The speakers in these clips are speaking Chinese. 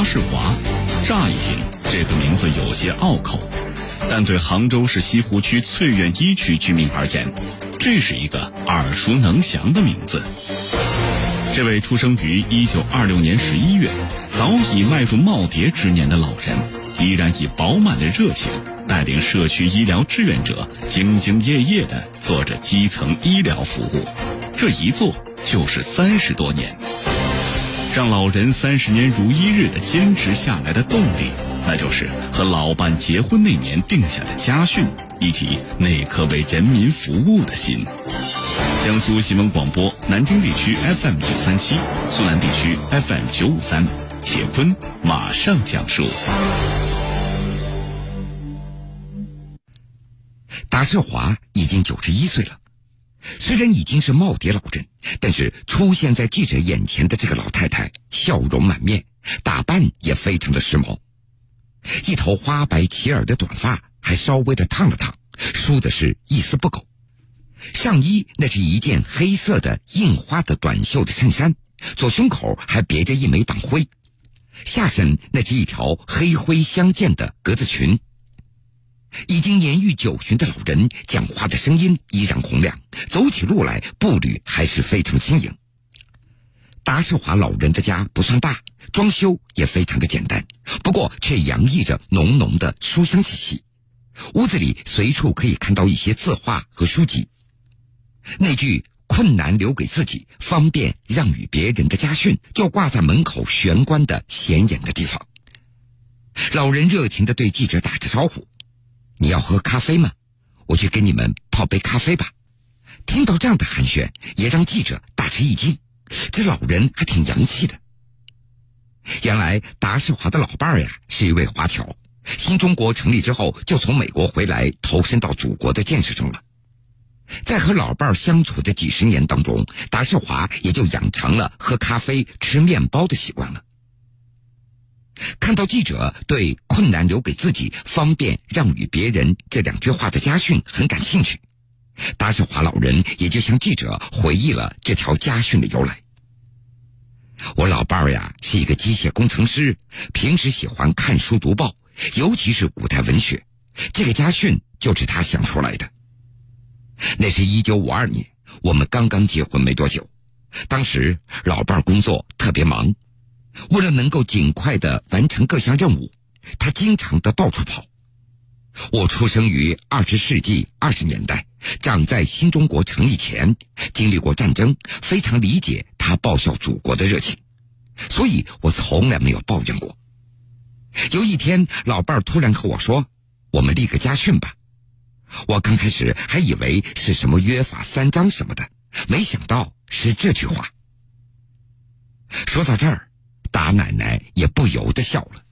达世华，乍一听这个名字有些拗口，但对杭州市西湖区翠苑一区居民而言，这是一个耳熟能详的名字。这位出生于一九二六年十一月，早已迈入耄耋之年的老人，依然以饱满的热情带领社区医疗志愿者兢兢业业地做着基层医疗服务，这一做就是三十多年。让老人三十年如一日的坚持下来的动力，那就是和老伴结婚那年定下的家训，以及那颗为人民服务的心。江苏新闻广播南京地区 FM 九三七，苏南地区 FM 九五三，铁坤马上讲述。达世华已经九十一岁了。虽然已经是耄耋老人，但是出现在记者眼前的这个老太太笑容满面，打扮也非常的时髦。一头花白齐耳的短发还稍微的烫了烫，梳的是一丝不苟。上衣那是一件黑色的印花的短袖的衬衫，左胸口还别着一枚党徽。下身那是一条黑灰相间的格子裙。已经年逾九旬的老人讲话的声音依然洪亮，走起路来步履还是非常轻盈。达世华老人的家不算大，装修也非常的简单，不过却洋溢着浓浓的书香气息。屋子里随处可以看到一些字画和书籍。那句“困难留给自己，方便让与别人”的家训就挂在门口玄关的显眼的地方。老人热情的对记者打着招呼。你要喝咖啡吗？我去给你们泡杯咖啡吧。听到这样的寒暄，也让记者大吃一惊。这老人还挺洋气的。原来达世华的老伴儿呀，是一位华侨。新中国成立之后，就从美国回来，投身到祖国的建设中了。在和老伴儿相处的几十年当中，达世华也就养成了喝咖啡、吃面包的习惯了。看到记者对“困难留给自己，方便让与别人”这两句话的家训很感兴趣，达世华老人也就向记者回忆了这条家训的由来。我老伴儿呀是一个机械工程师，平时喜欢看书读报，尤其是古代文学。这个家训就是他想出来的。那是一九五二年，我们刚刚结婚没多久，当时老伴儿工作特别忙。为了能够尽快的完成各项任务，他经常的到处跑。我出生于二十世纪二十年代，长在新中国成立前，经历过战争，非常理解他报效祖国的热情，所以我从来没有抱怨过。有一天，老伴儿突然和我说：“我们立个家训吧。”我刚开始还以为是什么约法三章什么的，没想到是这句话。说到这儿。达奶奶也不由得笑了。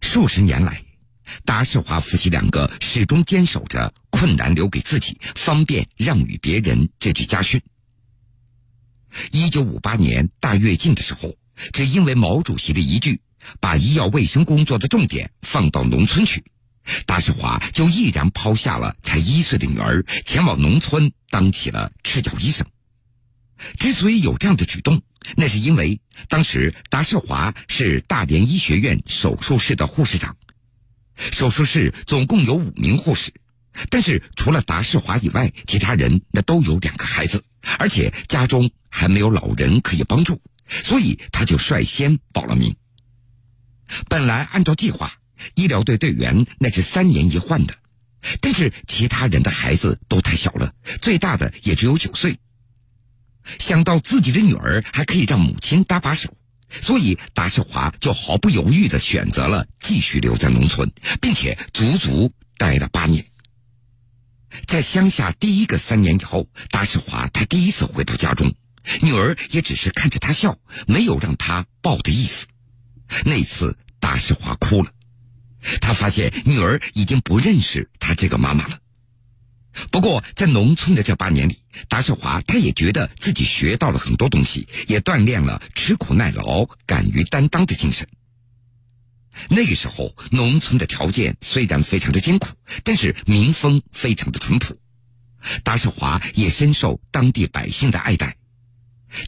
数十年来，达世华夫妻两个始终坚守着“困难留给自己，方便让与别人”这句家训。一九五八年大跃进的时候，只因为毛主席的一句“把医药卫生工作的重点放到农村去”，达世华就毅然抛下了才一岁的女儿，前往农村当起了赤脚医生。之所以有这样的举动，那是因为当时达世华是大连医学院手术室的护士长，手术室总共有五名护士，但是除了达世华以外，其他人那都有两个孩子，而且家中还没有老人可以帮助，所以他就率先报了名。本来按照计划，医疗队队员那是三年一换的，但是其他人的孩子都太小了，最大的也只有九岁。想到自己的女儿还可以让母亲搭把手，所以达世华就毫不犹豫的选择了继续留在农村，并且足足待了八年。在乡下第一个三年以后，达世华他第一次回到家中，女儿也只是看着他笑，没有让他抱的意思。那次达世华哭了，他发现女儿已经不认识他这个妈妈了。不过，在农村的这八年里，达世华他也觉得自己学到了很多东西，也锻炼了吃苦耐劳、敢于担当的精神。那个时候，农村的条件虽然非常的艰苦，但是民风非常的淳朴。达世华也深受当地百姓的爱戴。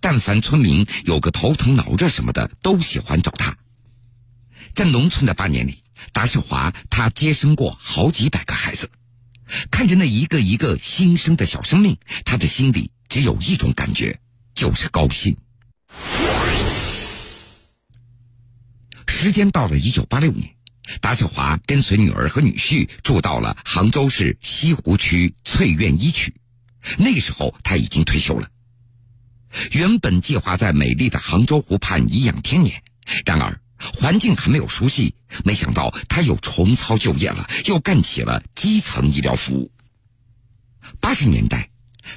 但凡村民有个头疼脑热什么的，都喜欢找他。在农村的八年里，达世华他接生过好几百个孩子，看着那一个一个新生的小生命，他的心里只有一种感觉，就是高兴。时间到了一九八六年，达小华跟随女儿和女婿住到了杭州市西湖区翠苑一区。那时候他已经退休了。原本计划在美丽的杭州湖畔颐养天年，然而环境还没有熟悉，没想到他又重操旧业了，又干起了基层医疗服务。八十年代，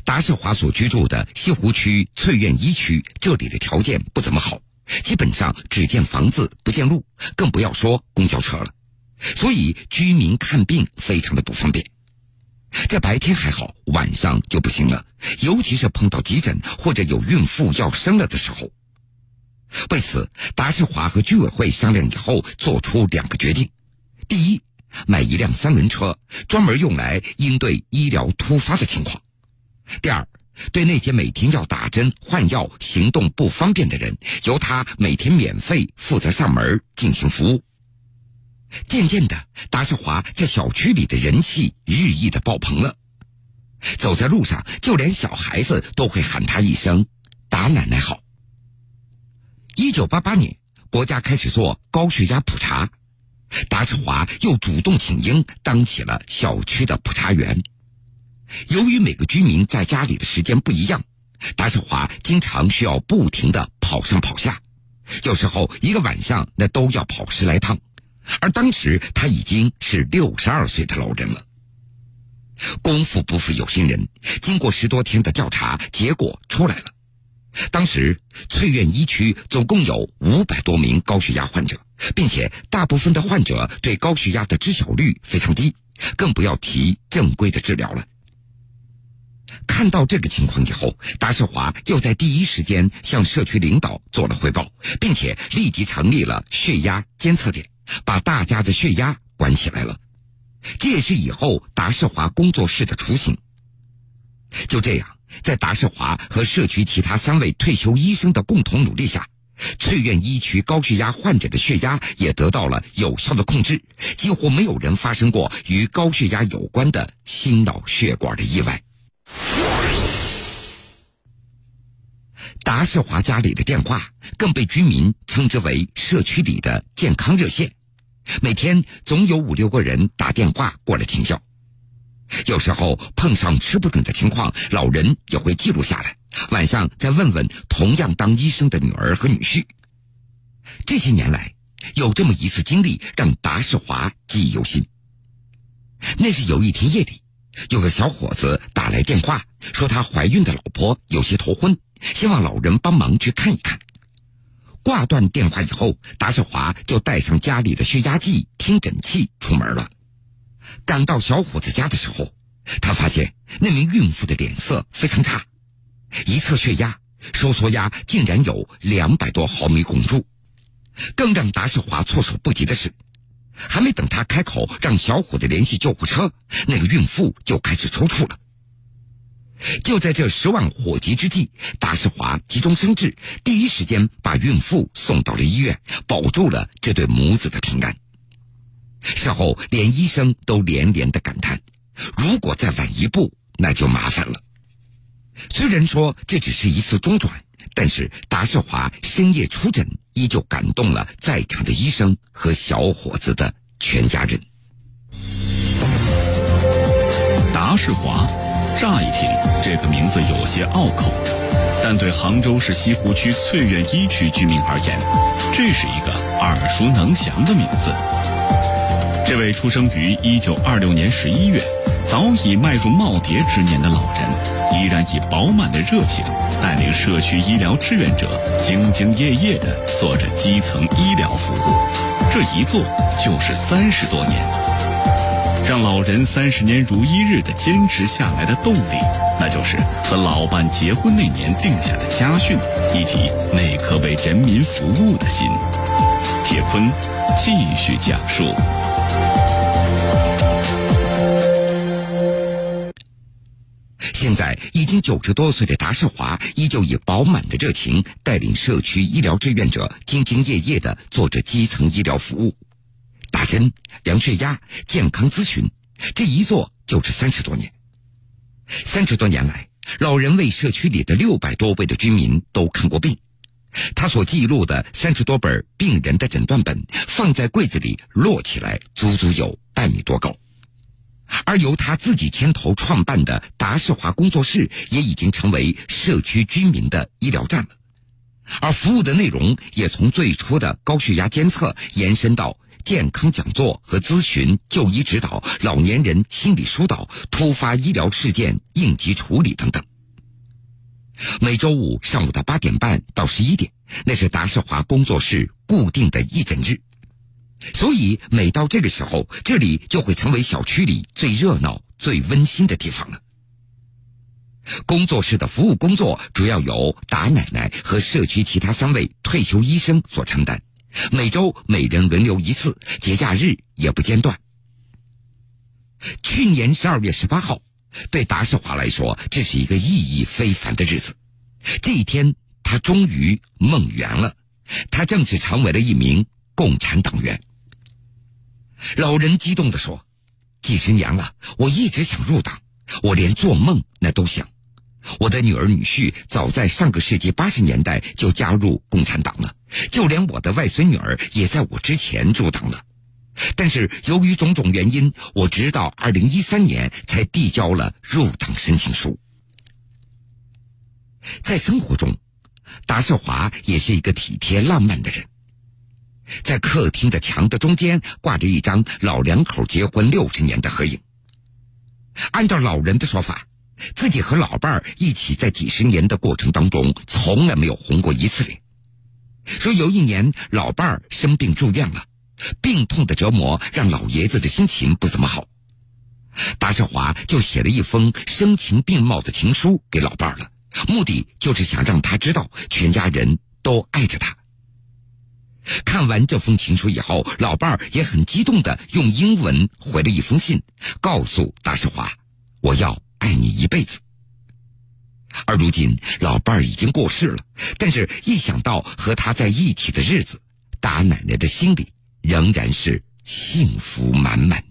达世华所居住的西湖区翠苑一区，这里的条件不怎么好，基本上只见房子不见路，更不要说公交车了，所以居民看病非常的不方便。这白天还好，晚上就不行了。尤其是碰到急诊或者有孕妇要生了的时候。为此，达世华和居委会商量以后，做出两个决定：第一，买一辆三轮车，专门用来应对医疗突发的情况；第二，对那些每天要打针、换药、行动不方便的人，由他每天免费负责上门进行服务。渐渐的，达世华在小区里的人气日益的爆棚了。走在路上，就连小孩子都会喊他一声“达奶奶好”。一九八八年，国家开始做高血压普查，达世华又主动请缨当起了小区的普查员。由于每个居民在家里的时间不一样，达世华经常需要不停的跑上跑下，有时候一个晚上那都要跑十来趟。而当时他已经是六十二岁的老人了。功夫不负有心人，经过十多天的调查，结果出来了。当时翠苑一区总共有五百多名高血压患者，并且大部分的患者对高血压的知晓率非常低，更不要提正规的治疗了。看到这个情况以后，达世华又在第一时间向社区领导做了汇报，并且立即成立了血压监测点。把大家的血压管起来了，这也是以后达世华工作室的雏形。就这样，在达世华和社区其他三位退休医生的共同努力下，翠苑一区高血压患者的血压也得到了有效的控制，几乎没有人发生过与高血压有关的心脑血管的意外。达世华家里的电话更被居民称之为社区里的健康热线，每天总有五六个人打电话过来请教。有时候碰上吃不准的情况，老人也会记录下来，晚上再问问同样当医生的女儿和女婿。这些年来，有这么一次经历让达世华记忆犹新。那是有一天夜里，有个小伙子打来电话，说他怀孕的老婆有些头昏。希望老人帮忙去看一看。挂断电话以后，达世华就带上家里的血压计、听诊器出门了。赶到小伙子家的时候，他发现那名孕妇的脸色非常差，一测血压，收缩压竟然有两百多毫米汞柱。更让达世华措手不及的是，还没等他开口让小伙子联系救护车，那个孕妇就开始抽搐了。就在这十万火急之际，达世华急中生智，第一时间把孕妇送到了医院，保住了这对母子的平安。事后，连医生都连连的感叹：如果再晚一步，那就麻烦了。虽然说这只是一次中转，但是达世华深夜出诊，依旧感动了在场的医生和小伙子的全家人。达世华。乍一听，这个名字有些拗口，但对杭州市西湖区翠苑一区居民而言，这是一个耳熟能详的名字。这位出生于一九二六年十一月、早已迈入耄耋之年的老人，依然以饱满的热情，带领社区医疗志愿者兢兢业业地做着基层医疗服务，这一做就是三十多年。让老人三十年如一日的坚持下来的动力，那就是和老伴结婚那年定下的家训，以及那颗为人民服务的心。铁坤继续讲述。在已经九十多岁的达世华，依旧以饱满的热情，带领社区医疗志愿者兢兢业业的做着基层医疗服务，打针、量血压、健康咨询，这一做就是三十多年。三十多年来，老人为社区里的六百多位的居民都看过病，他所记录的三十多本病人的诊断本放在柜子里摞起来，足足有半米多高。而由他自己牵头创办的达世华工作室，也已经成为社区居民的医疗站了。而服务的内容也从最初的高血压监测，延伸到健康讲座和咨询、就医指导、老年人心理疏导、突发医疗事件应急处理等等。每周五上午的八点半到十一点，那是达世华工作室固定的义诊日。所以，每到这个时候，这里就会成为小区里最热闹、最温馨的地方了。工作室的服务工作主要由达奶奶和社区其他三位退休医生所承担，每周每人轮流一次，节假日也不间断。去年十二月十八号，对达世华来说，这是一个意义非凡的日子。这一天，他终于梦圆了，他正式成为了一名共产党员。老人激动地说：“几十年了，我一直想入党，我连做梦那都想。我的女儿女婿早在上个世纪八十年代就加入共产党了，就连我的外孙女儿也在我之前入党了。但是由于种种原因，我直到二零一三年才递交了入党申请书。在生活中，达世华也是一个体贴浪漫的人。”在客厅的墙的中间挂着一张老两口结婚六十年的合影。按照老人的说法，自己和老伴儿一起在几十年的过程当中，从来没有红过一次脸。说有一年老伴儿生病住院了，病痛的折磨让老爷子的心情不怎么好。达世华就写了一封声情并茂的情书给老伴儿了，目的就是想让他知道全家人都爱着他。看完这封情书以后，老伴儿也很激动的用英文回了一封信，告诉大世华：“我要爱你一辈子。”而如今，老伴儿已经过世了，但是一想到和他在一起的日子，大奶奶的心里仍然是幸福满满。